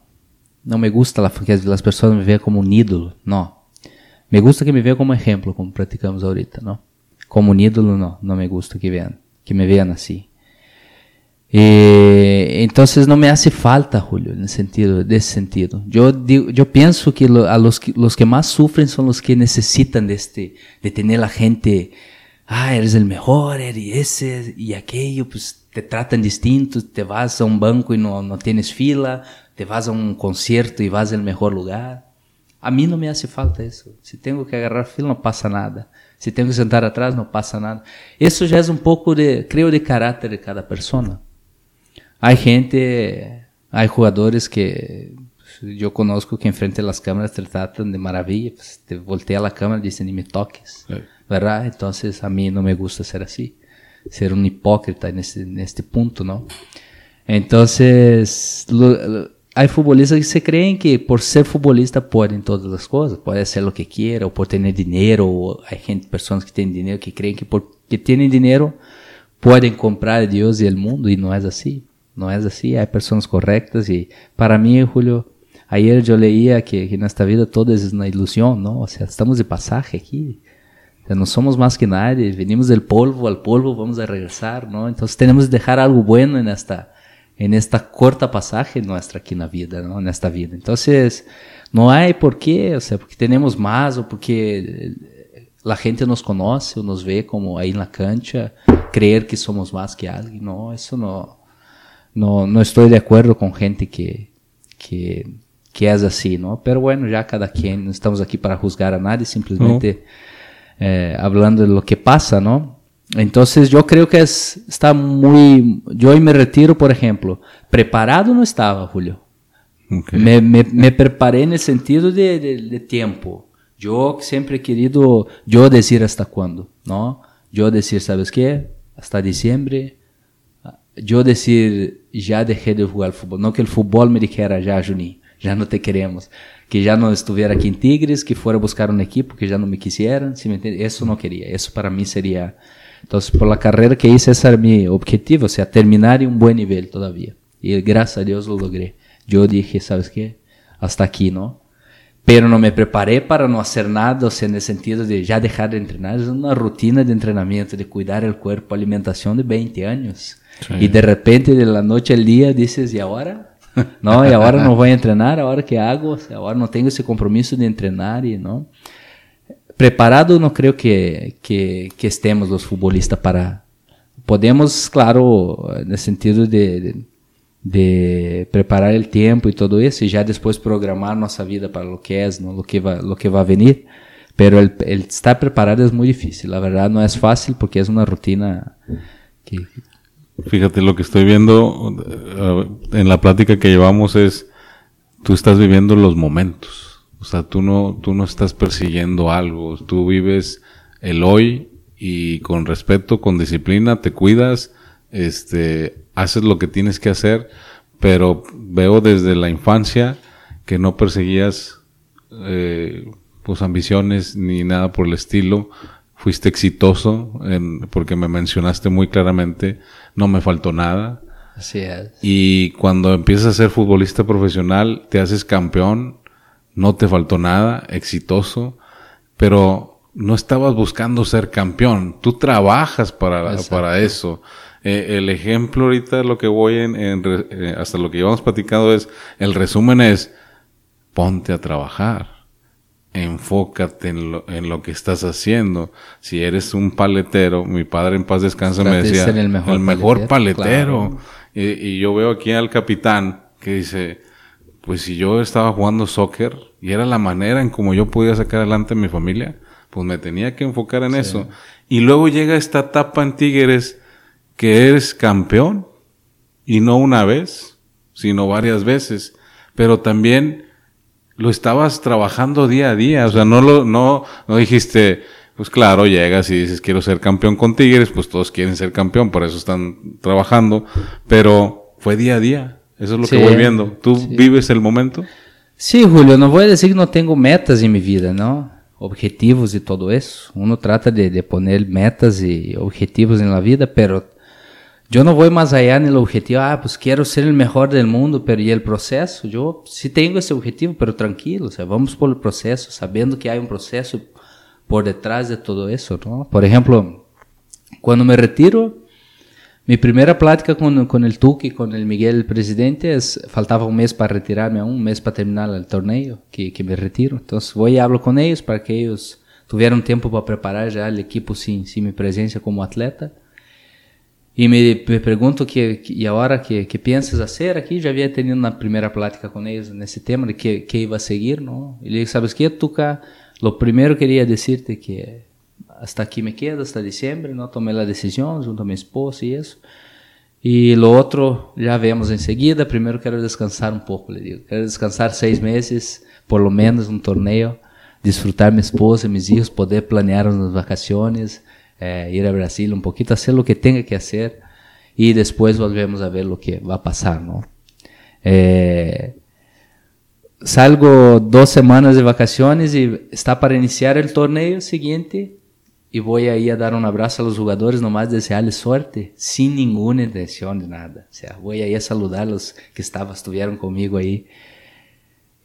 No me gusta la que las personas me vean como un ídolo. No. Me gusta que me vean como ejemplo, como practicamos ahorita, ¿no? Como un ídolo, no, no me gusta que vean, que me vean así. Eh, entonces no me hace falta, Julio, en el sentido, de ese sentido. Yo, digo, yo pienso que lo, a los, que los que más sufren son los que necesitan de este, de tener la gente, ah, eres el mejor, eres ese y aquello, pues te tratan distinto, te vas a un banco y no, no tienes fila, te vas a un concierto y vas al mejor lugar. A mí no me hace falta eso. Si tengo que agarrar fila, no pasa nada. Si tengo que sentar atrás, no pasa nada. Eso ya es un poco de, creo, de carácter de cada persona. Hay gente, hay jugadores que yo conozco que enfrente de las cámaras te tratan de maravilla, pues te voltea la cámara y dicen ni me toques, sí. ¿verdad? Entonces a mí no me gusta ser así, ser un hipócrita en este, en este punto, ¿no? Entonces, lo, lo, hay futbolistas que se creen que por ser futbolista pueden todas las cosas, puede hacer lo que quiera, o por tener dinero, o hay gente, personas que tienen dinero que creen que porque tienen dinero pueden comprar a Dios y el mundo, y no es así, no es así, hay personas correctas, y para mí, Julio, ayer yo leía que, que vida todo es una ilusión, ¿no? O sea, estamos de pasaje aquí, o sea, no somos más que nadie, venimos del polvo, al polvo vamos a regresar, ¿no? Entonces tenemos que dejar algo bueno en esta en esta corta pasaje nuestra aquí en la vida, ¿no? En esta vida. Entonces, no hay por qué, o porque tenemos más o porque la gente nos conoce o nos ve como ahí en la cancha, creer que somos más que alguien. No, eso no, no, no estoy de acuerdo con gente que, que, que es así, ¿no? Pero bueno, ya cada quien, no estamos aquí para juzgar a nadie, simplemente no. eh, hablando de lo que pasa, ¿no? Entonces yo creo que es, está muy... Yo hoy me retiro, por ejemplo. Preparado no estaba, Julio. Okay. Me, me, me, preparé en el sentido de, de, de, tiempo. Yo siempre he querido, yo decir hasta cuándo, ¿no? Yo decir, ¿sabes qué? Hasta diciembre. Yo decir, ya dejé de jugar fútbol. No que el fútbol me dijera, ya, Juninho, ya no te queremos. Que ya no estuviera aquí en Tigres, que fuera a buscar un equipo, que ya no me quisieran. ¿sí me Eso no quería. Eso para mí sería entonces, por la carrera que hice, ese era mi objetivo, o sea, terminar en un buen nivel todavía. Y gracias a Dios lo logré. Yo dije, ¿sabes qué? Hasta aquí, ¿no? Pero no me preparé para no hacer nada, o sea, en el sentido de ya dejar de entrenar. Es una rutina de entrenamiento, de cuidar el cuerpo, alimentación de 20 años. Sí. Y de repente, de la noche al día, dices, ¿y ahora? *laughs* No, y ahora no voy a entrenar, ¿ahora qué hago? O sea, ahora no tengo ese compromiso de entrenar, y ¿no? preparado no creo que, que, que, estemos los futbolistas para... Podemos, claro, en el sentido de, de, de, preparar el tiempo y todo eso, y ya después programar nuestra vida para lo que es, ¿no? lo, que va, lo que va venir. Pero el, el estar preparado es muy difícil, la verdad no es fácil porque es una rutina que... Fíjate, lo que estoy viendo uh, en la plática que llevamos es, tú estás viviendo los momentos o sea, tú no, tú no estás persiguiendo algo, tú vives el hoy y con respeto, con disciplina, te cuidas, este, haces lo que tienes que hacer, pero veo desde la infancia que no perseguías eh, pues ambiciones ni nada por el estilo, fuiste exitoso, en, porque me mencionaste muy claramente, no me faltó nada. Así es. Y cuando empiezas a ser futbolista profesional, te haces campeón, no te faltó nada, exitoso, pero no estabas buscando ser campeón, tú trabajas para, para eso. Eh, el ejemplo ahorita, lo que voy en, en eh, hasta lo que llevamos platicado es, el resumen es, ponte a trabajar, enfócate en lo, en lo que estás haciendo. Si eres un paletero, mi padre en paz descansa me decía, el mejor, el mejor paletero. Y, y yo veo aquí al capitán que dice, pues si yo estaba jugando soccer y era la manera en como yo podía sacar adelante a mi familia, pues me tenía que enfocar en eso. Y luego llega esta etapa en Tigres que eres campeón y no una vez, sino varias veces, pero también lo estabas trabajando día a día, o sea, no lo no no dijiste, pues claro, llegas y dices quiero ser campeón con Tigres, pues todos quieren ser campeón, por eso están trabajando, pero fue día a día. Eso es lo sí, que voy viendo. ¿Tú sí. vives el momento? Sí, Julio, no voy a decir que no tengo metas en mi vida, ¿no? Objetivos y todo eso. Uno trata de, de poner metas y objetivos en la vida, pero yo no voy más allá en el objetivo, ah, pues quiero ser el mejor del mundo, pero ¿y el proceso? Yo sí tengo ese objetivo, pero tranquilo, o sea, vamos por el proceso, sabiendo que hay un proceso por detrás de todo eso, ¿no? Por ejemplo, cuando me retiro, mi primera plática con, con el Tuque, con el Miguel, el presidente, es, faltaba un mes para retirarme, un mes para terminar el torneo, que, que me retiro. Entonces voy y hablo con ellos para que ellos tuvieran tiempo para preparar ya el equipo sin, sin mi presencia como atleta. Y me, me pregunto que, y ahora qué, qué piensas hacer aquí, ya había tenido una primera plática con ellos en ese tema de qué, qué iba a seguir, ¿no? Y le dije, ¿sabes qué, Tuca? Lo primero quería decirte que hasta aquí me quedo, hasta diciembre, ¿no? Tomé la decisión junto a mi esposa y eso. Y lo otro ya vemos enseguida. Primero quiero descansar un poco, le digo. Quiero descansar seis meses, por lo menos un torneo, disfrutar mi esposa, mis hijos, poder planear unas vacaciones, eh, ir a Brasil un poquito, hacer lo que tenga que hacer y después volvemos a ver lo que va a pasar, ¿no? Eh, salgo dos semanas de vacaciones y está para iniciar el torneo siguiente y voy ahí a dar un abrazo a los jugadores, nomás desearles suerte, sin ninguna intención de nada. O sea, voy ahí a saludar a los que estaban, estuvieron conmigo ahí.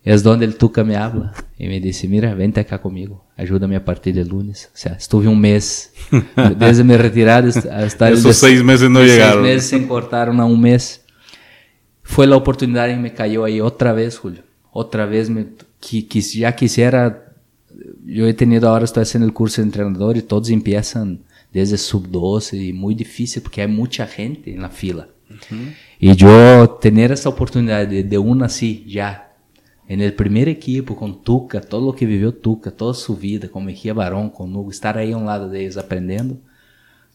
Es donde el Tuca me habla y me dice, mira, vente acá conmigo, ayúdame a partir de lunes. O sea, estuve un mes, *laughs* desde mi retirada hasta... Esos seis meses no llegaron. Seis meses se cortaron a un mes. Fue la oportunidad y me cayó ahí otra vez, Julio. Otra vez me, ya quisiera yo he tenido ahora, estoy haciendo el curso de entrenador y todos empiezan desde sub-12 y muy difícil porque hay mucha gente en la fila. Y yo tener esa oportunidad de, de una así, ya, en el primer equipo, con Tuca, todo lo que vivió Tuca, toda su vida, con Mejía Barón, con Hugo, estar ahí a un lado de ellos aprendiendo,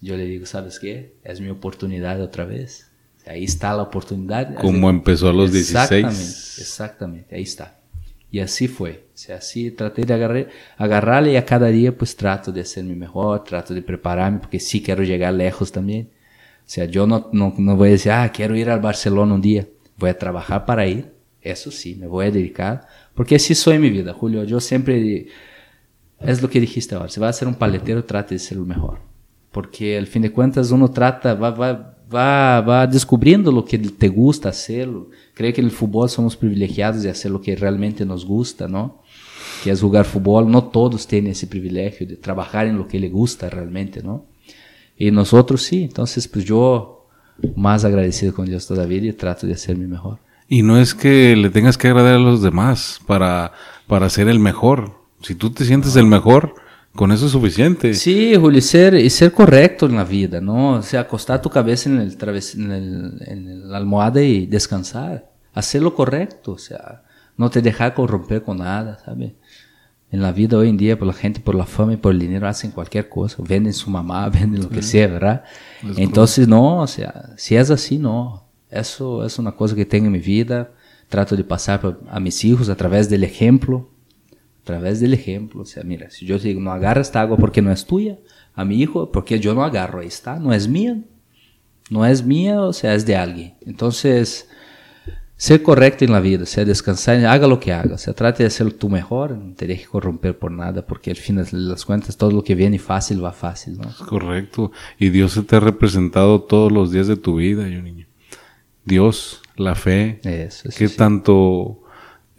yo le digo, ¿sabes qué? Es mi oportunidad otra vez. Ahí está la oportunidad. Como empezó a los 16. Exactamente, exactamente, ahí está. Y así fue. O sea, así traté de agarrar, agarrarle y a cada día pues trato de hacerme mejor, trato de prepararme porque sí quiero llegar lejos también. O sea, yo no, no, no voy a decir, ah, quiero ir al Barcelona un día. Voy a trabajar para ir. Eso sí, me voy a dedicar. Porque así soy mi vida, Julio. Yo siempre... Es lo que dijiste ahora. Si vas a ser un paletero, trate de ser lo mejor. Porque al fin de cuentas uno trata, va, va, va, va descubriendo lo que te gusta hacerlo Creo que en el fútbol somos privilegiados de hacer lo que realmente nos gusta, ¿no? Que es jugar fútbol. No todos tienen ese privilegio de trabajar en lo que les gusta realmente, ¿no? Y nosotros sí. Entonces, pues yo más agradecido con Dios todavía y trato de hacerme mejor. Y no es que le tengas que agradar a los demás para, para ser el mejor. Si tú te sientes el mejor, con eso es suficiente. Sí, Julio, ser, y ser correcto en la vida, ¿no? O sea, acostar tu cabeza en, el en, el, en la almohada y descansar. Hacer lo correcto, o sea, no te dejar corromper con nada, ¿sabes? En la vida hoy en día, por la gente, por la fama y por el dinero, hacen cualquier cosa. Venden su mamá, *laughs* venden lo que sea, ¿verdad? Entonces, no, o sea, si es así, no. Eso es una cosa que tengo en mi vida. Trato de pasar a mis hijos a través del ejemplo a través del ejemplo. O sea, mira, si yo digo, no agarra esta agua porque no es tuya, a mi hijo, porque yo no agarro, ahí está, no es mía. No es mía, o sea, es de alguien. Entonces, ser correcto en la vida, sea, descansar, haga lo que haga, o sea, trate de hacer tu mejor, no te dejes corromper por nada, porque al fin de las cuentas todo lo que viene fácil va fácil, ¿no? Correcto. Y Dios se te ha representado todos los días de tu vida, yo niño. Dios, la fe, Eso, ¿qué tanto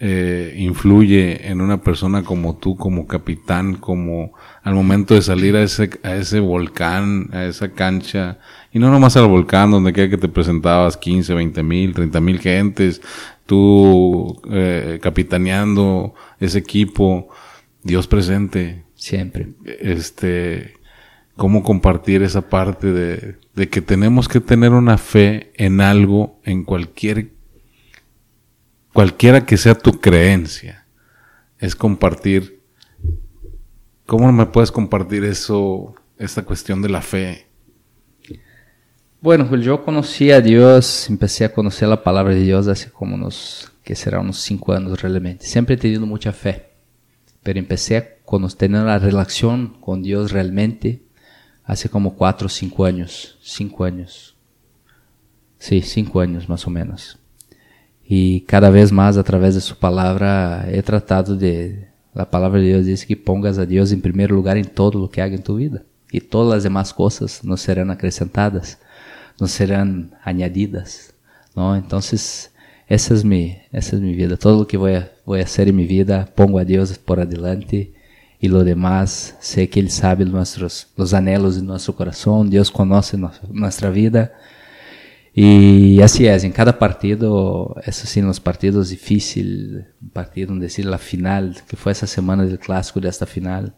eh, influye en una persona como tú, como capitán, como al momento de salir a ese, a ese volcán, a esa cancha, y no nomás al volcán donde queda que te presentabas 15, 20 mil, 30 mil gentes, tú eh, capitaneando ese equipo, Dios presente. Siempre. Este, cómo compartir esa parte de, de que tenemos que tener una fe en algo, en cualquier cualquiera que sea tu creencia, es compartir. ¿Cómo me puedes compartir eso, esta cuestión de la fe? Bueno, pues yo conocí a Dios, empecé a conocer la palabra de Dios hace como unos, que será unos cinco años realmente. Siempre he tenido mucha fe, pero empecé a tener la relación con Dios realmente hace como cuatro o cinco años, cinco años. Sí, cinco años más o menos. Y cada vez más a través de su palabra he tratado de... La palabra de Dios dice que pongas a Dios en primer lugar en todo lo que haga en tu vida. Y todas las demás cosas nos serán acrescentadas, nos serán añadidas. ¿no? Entonces, esa es, mi, esa es mi vida. Todo lo que voy a, voy a hacer en mi vida, pongo a Dios por adelante. Y lo demás, sé que Él sabe nuestros, los anhelos de nuestro corazón. Dios conoce nuestra vida y así es, en cada partido, eso sí, en los partidos difíciles, un partido decir la final, que fue esa semana del clásico de esta final,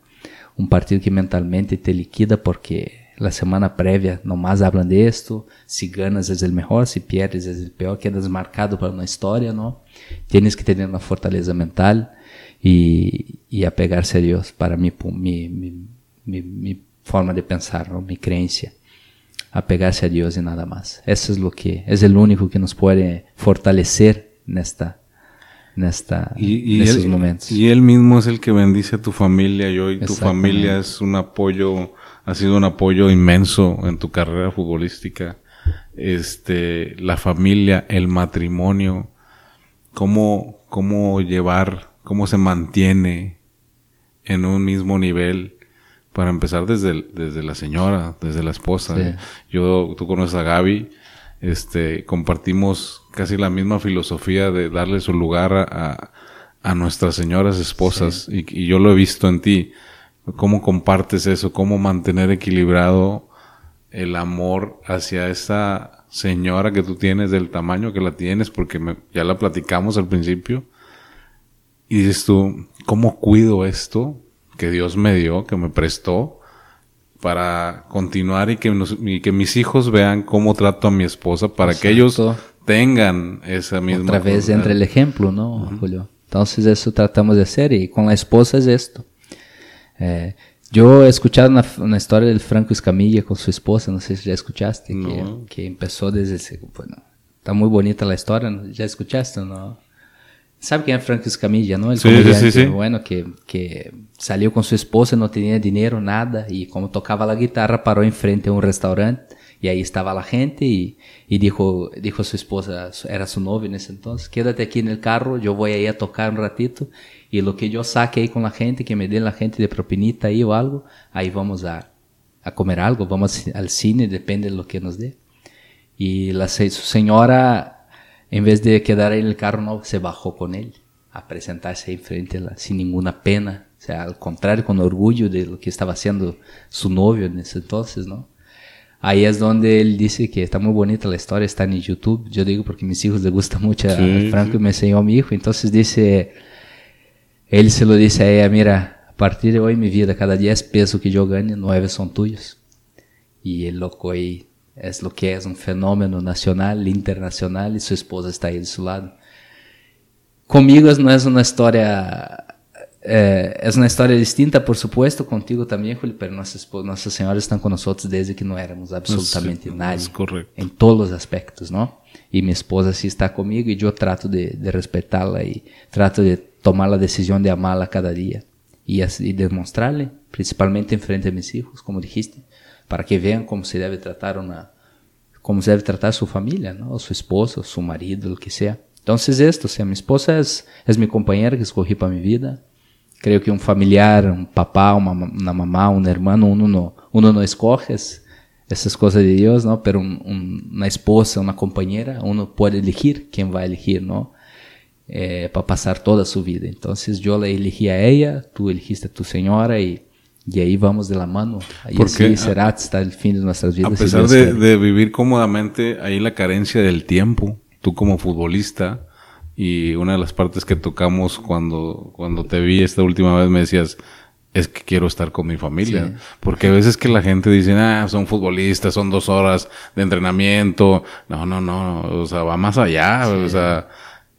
un partido que mentalmente te liquida porque la semana previa nomás hablan de esto, si ganas es el mejor, si pierdes es el peor, quedas marcado para una historia, ¿no? Tienes que tener una fortaleza mental y, y apegarse a Dios para mi, mi, mi, mi forma de pensar, ¿no? Mi creencia apegarse a Dios y nada más. Eso es lo que es el único que nos puede fortalecer en esta en esta y, en estos momentos. Y él mismo es el que bendice a tu familia y hoy tu familia es un apoyo, ha sido un apoyo inmenso en tu carrera futbolística. Este, la familia, el matrimonio, cómo cómo llevar, cómo se mantiene en un mismo nivel para empezar desde, desde la señora, desde la esposa. Yo, tú conoces a Gaby, este, compartimos casi la misma filosofía de darle su lugar a, a nuestras señoras esposas y, y, yo lo he visto en ti. ¿Cómo compartes eso? ¿Cómo mantener equilibrado el amor hacia esa señora que tú tienes del tamaño que la tienes? Porque ya la platicamos al principio. Y dices tú, ¿cómo cuido esto que Dios me dio, que me prestó? para continuar y que, que mis hijos vean cómo trato a mi esposa para que ellos tengan esa misma otra vez entre el ejemplo no Julio entonces eso tratamos de hacer y con la esposa es esto. Eh, yo he escuchado una, historia del Franco Escamilla con su esposa no sé si ya escuchaste que, que, empezó desde bueno está muy bonita la historia ya escuchaste no ¿Sabe quién es Franco Escamilla, no? El sí, sí, sí, bueno, que, que salió con su esposa, no tenía dinero, nada, y como tocaba la guitarra, paró enfrente a un restaurante, y ahí estaba la gente, y, y dijo, dijo a su esposa, era su novia en ese entonces, quédate aquí en el carro, yo voy ahí a tocar un ratito, y lo que yo saque ahí con la gente, que me den la gente de propinita ahí o algo, ahí vamos a, a comer algo, vamos al cine, depende de lo que nos dé. Y la su señora en vez de quedar en el carro, no, se bajó con él a presentarse ahí frente a la, sin ninguna pena. O sea, al contrario, con orgullo de lo que estaba haciendo su novio en ese entonces, ¿no? Ahí es donde él dice que está muy bonita la historia, está en YouTube. Yo digo porque a mis hijos les gusta mucho a Franco y me enseñó a mi hijo. Entonces dice, él se lo dice a ella, mira, a partir de hoy mi vida, cada 10 pesos que yo gane, 9 son tuyos. Y el loco ahí es lo que es un fenómeno nacional, internacional y su esposa está ahí de su lado. Conmigo no es una historia, eh, es una historia distinta, por supuesto, contigo también, Julio, pero nuestras, nuestras señoras están con nosotros desde que no éramos absolutamente nadie. Es correcto. En todos los aspectos, ¿no? Y mi esposa sí está conmigo y yo trato de, de respetarla y trato de tomar la decisión de amarla cada día y, y demostrarle, principalmente en frente a mis hijos, como dijiste para que vean cómo se debe tratar una, cómo se debe tratar su familia, ¿no? Su esposo, su marido, lo que sea. Entonces esto, o sea, mi esposa es, es mi compañera que escogí para mi vida. Creo que un familiar, un papá, una, una mamá, un hermano, uno no, uno no escoge esas cosas de Dios, ¿no? Pero un, un, una esposa, una compañera, uno puede elegir quién va a elegir, ¿no? Eh, para pasar toda su vida. Entonces yo la elegí a ella, tú elegiste a tu señora y y ahí vamos de la mano. Y así será hasta el fin de nuestras vidas. A pesar de, vivir cómodamente, ahí la carencia del tiempo. Tú como futbolista, y una de las partes que tocamos cuando, cuando te vi esta última vez me decías, es que quiero estar con mi familia. Porque a veces que la gente dice, ah, son futbolistas, son dos horas de entrenamiento. No, no, no, o sea, va más allá. O sea,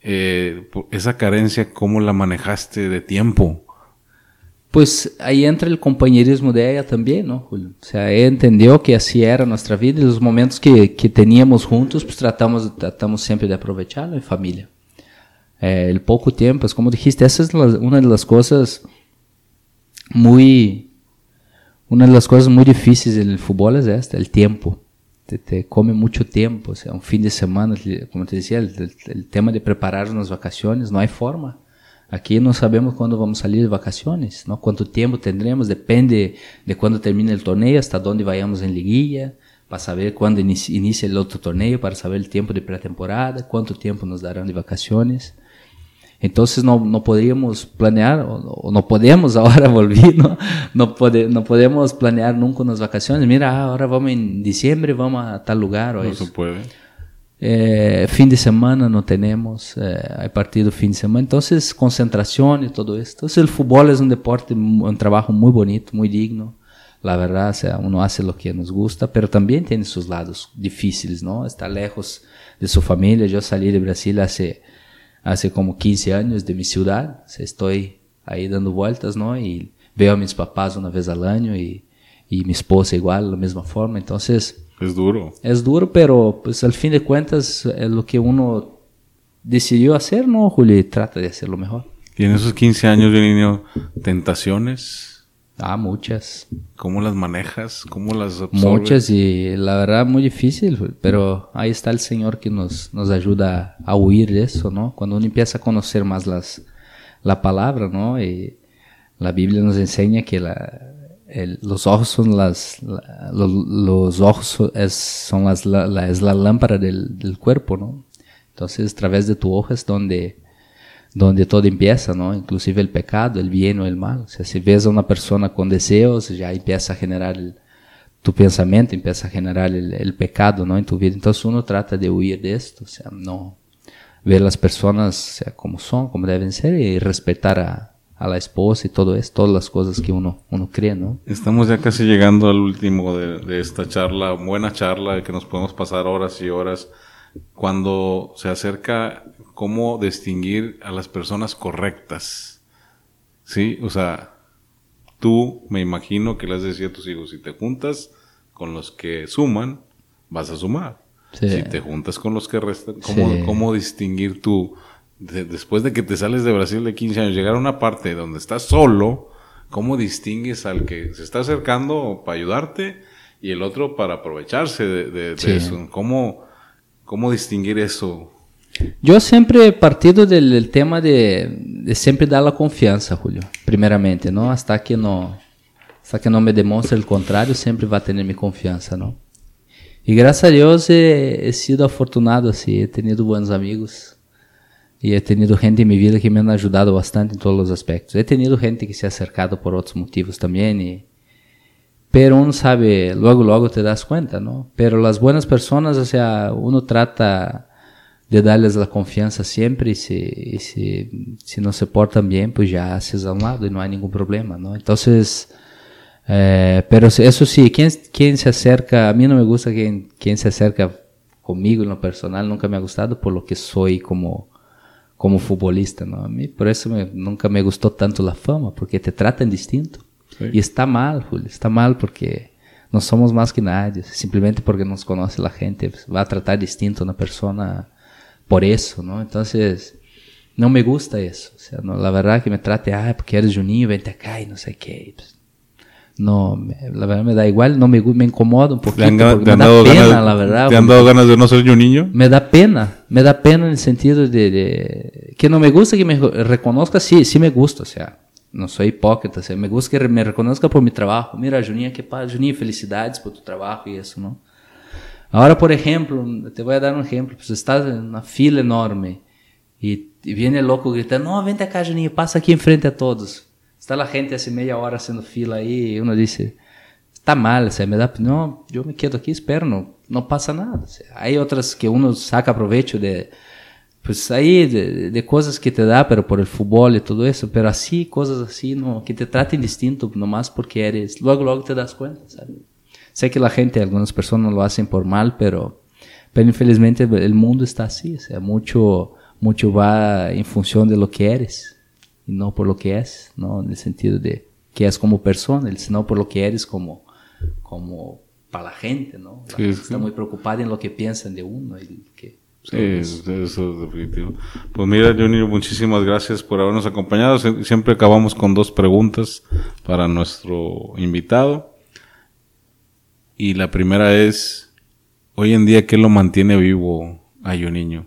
eh, esa carencia, ¿cómo la manejaste de tiempo? Pues ahí entra el compañerismo de ella también, ¿no, Julio? O sea, ella entendió que así era nuestra vida y los momentos que, que teníamos juntos, pues tratamos, tratamos siempre de aprovecharlo en familia. Eh, el poco tiempo, es como dijiste, esa es una de las cosas muy, una de las cosas muy difíciles en el fútbol es esta, el tiempo. Te, te, come mucho tiempo, o sea, un fin de semana, como te decía, el, tema de preparar unas vacaciones, no hay forma. Aquí no sabemos cuándo vamos a salir de vacaciones, ¿no? Cuánto tiempo tendremos, depende de cuándo termine el torneo, hasta dónde vayamos en liguilla, para saber cuándo inicia el otro torneo, para saber el tiempo de pretemporada, cuánto tiempo nos darán de vacaciones. Entonces no, no podríamos planear, o, no podemos *laughs* ahora volver, ¿no? No, no podemos planear nunca unas vacaciones. Mira, ahora vamos en diciembre, vamos a tal lugar. O no se puede. Eh, fin de semana no tenemos, eh, hay partido fin de semana, entonces concentración y todo esto. Entonces el fútbol es un deporte, un trabajo muy bonito, muy digno. La verdad, o sea, uno hace lo que nos gusta, pero también tiene sus lados difíciles, ¿no? Está lejos de su familia. Yo salí de Brasil hace, hace como 15 años de mi ciudad, o sea, estoy ahí dando vueltas, ¿no? Y veo a mis papás una vez al año y, y mi esposa igual, de la misma forma. Entonces, es duro. Es duro, pero pues al fin de cuentas es lo que uno decidió hacer, ¿no, Julio? trata de hacerlo mejor. Y en esos 15 años, de niño, tentaciones, Ah, muchas. ¿Cómo las manejas? ¿Cómo las absorbes? Muchas y la verdad muy difícil, pero ahí está el Señor que nos, nos ayuda a huir de eso, ¿no? Cuando uno empieza a conocer más las, la palabra, ¿no? Y la Biblia nos enseña que la, el, los ojos son las, la, los, los, ojos es, son las, la, es la lámpara del, del cuerpo, ¿no? Entonces, a través de tu ojo es donde donde todo empieza, ¿no? Inclusive el pecado, el bien o el mal. O sea, si ves a una persona con deseos, ya empieza a generar el, tu pensamiento, empieza a generar el, el, pecado, ¿no? En tu vida. Entonces uno trata de huir de esto, o sea, no ver las personas o sea, como son, como deben ser y respetar a, a la esposa y todo eso, todas las cosas que uno, uno cree, ¿no? Estamos ya casi llegando al último de, de esta charla, buena charla, que nos podemos pasar horas y horas. Cuando se acerca cómo distinguir a las personas correctas. ¿Sí? O sea, tú me imagino que le has decía a tus hijos, si te juntas con los que suman, vas a sumar. Si te juntas con los que restan, ¿cómo, cómo distinguir tú, después de que te sales de Brasil de 15 años, llegar a una parte donde estás solo, cómo distingues al que se está acercando para ayudarte y el otro para aprovecharse de, eso? ¿Cómo, ¿Cómo distinguir eso? Eu sempre partido do tema de, de, sempre dar a confiança, Julio, primeiramente, não? Hasta que não, hasta que não me demonstre o contrário, sempre vai ter minha confiança, não? E graças a Deus he, he sido afortunado, assim, he tenido bons amigos e he tenido gente em minha vida que me han ajudado bastante em todos os aspectos. He tenido gente que se ha acercado por outros motivos também, e, pero uno sabe, logo logo te das conta, não? Pero as boas pessoas, o sea, uno trata de darles la confiança sempre e se, y si, si no se portan bien, pues ya haces a un lado y no hay ningún problema, ¿no? Entonces, eh, pero eso sí, quien, quien se acerca, a mí no me gusta quien, quien se acerca conmigo en lo personal, nunca me ha gustado por lo que soy como, como futbolista, ¿no? A mí por eso me, nunca me gustó tanto la fama, porque te tratan distinto. Sí. Y está mal, Julio, está mal porque no somos más que nadie, simplemente porque nos conoce la gente, pues, va a tratar distinto a una persona por eso, ¿no? Entonces, no me gusta eso. O sea, no, la verdad que me trate, ah, porque eres Juninho, vente acá y no sé qué. Pues, no, la verdad me da igual, no me, me incomoda un poquito, me da pena, la verdad. ¿Te han dado ganas de no ser Juninho? Me da pena, me da pena en el sentido de, de, que no me gusta que me reconozca, sí, sí me gusta, o sea, no soy hipócrita, o sea, me gusta que me reconozca por mi trabajo. Mira, Juninho, que paz, Juninho, felicidades por tu trabajo y eso, ¿no? Ahora, por ejemplo, te voy a dar un ejemplo, pues estás en una fila enorme y, y viene el loco gritando, no, vente acá, Juninho, pasa aquí enfrente a todos. Está la gente hace media hora haciendo fila ahí y uno dice, está mal, o sea, me da, no, yo me quedo aquí, espero, no, no pasa nada. O hay otras que uno saca provecho de, pues ahí, de, de, cosas que te da, pero por el fútbol y todo eso, pero así, cosas así, no, que te traten distinto, nomás porque eres, luego, luego te das cuenta, ¿sabes? Sé que la gente, algunas personas lo hacen por mal, pero, pero infelizmente el mundo está así. O sea, mucho, mucho en función de lo que eres y no por lo que es, ¿no? En el sentido de que es como persona, sino por lo que eres como, como para la gente, ¿no? La sí, gente sí. está muy preocupada en lo que piensan de uno y que Sí, eso es definitivo. Pues mira, Johnny, muchísimas gracias por habernos acompañado. Siempre acabamos con dos preguntas para nuestro invitado. Y la primera es, hoy en día, ¿qué lo mantiene vivo a un niño?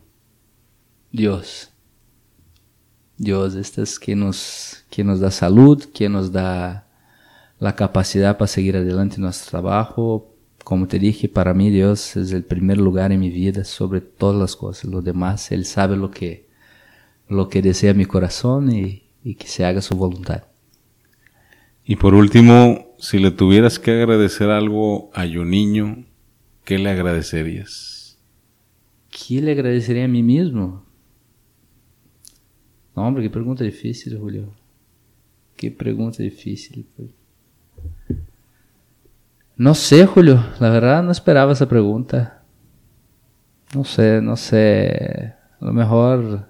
Dios. Dios, este es quien nos, quien nos da salud, quien nos da la capacidad para seguir adelante en nuestro trabajo. Como te dije, para mí Dios es el primer lugar en mi vida sobre todas las cosas. Lo demás, Él sabe lo que, lo que desea mi corazón y, y que se haga su voluntad. Y por último, si le tuvieras que agradecer algo a un niño, ¿qué le agradecerías? ¿Qué le agradecería a mí mismo? No, hombre, qué pregunta difícil, Julio. Qué pregunta difícil. No sé, Julio. La verdad no esperaba esa pregunta. No sé, no sé. A mejor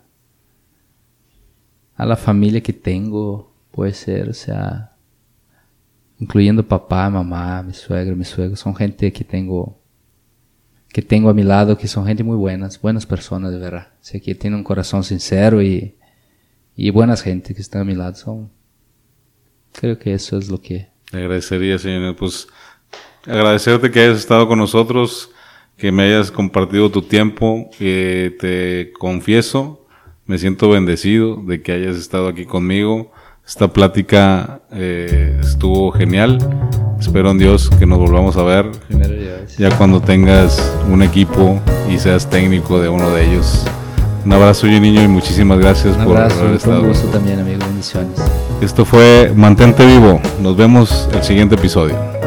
a la familia que tengo puede ser, o sea, incluyendo papá, mamá, mi suegra, mi suegro, son gente que tengo que tengo a mi lado, que son gente muy buenas, buenas personas de verdad. Sé que tienen un corazón sincero y, y buenas gente que están a mi lado. Son, creo que eso es lo que Le agradecería, señor. Pues agradecerte que hayas estado con nosotros, que me hayas compartido tu tiempo. que te confieso, me siento bendecido de que hayas estado aquí conmigo. Esta plática eh, estuvo genial. Espero en Dios que nos volvamos a ver. Ya cuando tengas un equipo y seas técnico de uno de ellos. Un abrazo, yo niño, y muchísimas gracias un por abrazo, haber estado. Un gusto también, amigo. Bendiciones. Esto fue Mantente Vivo. Nos vemos el siguiente episodio.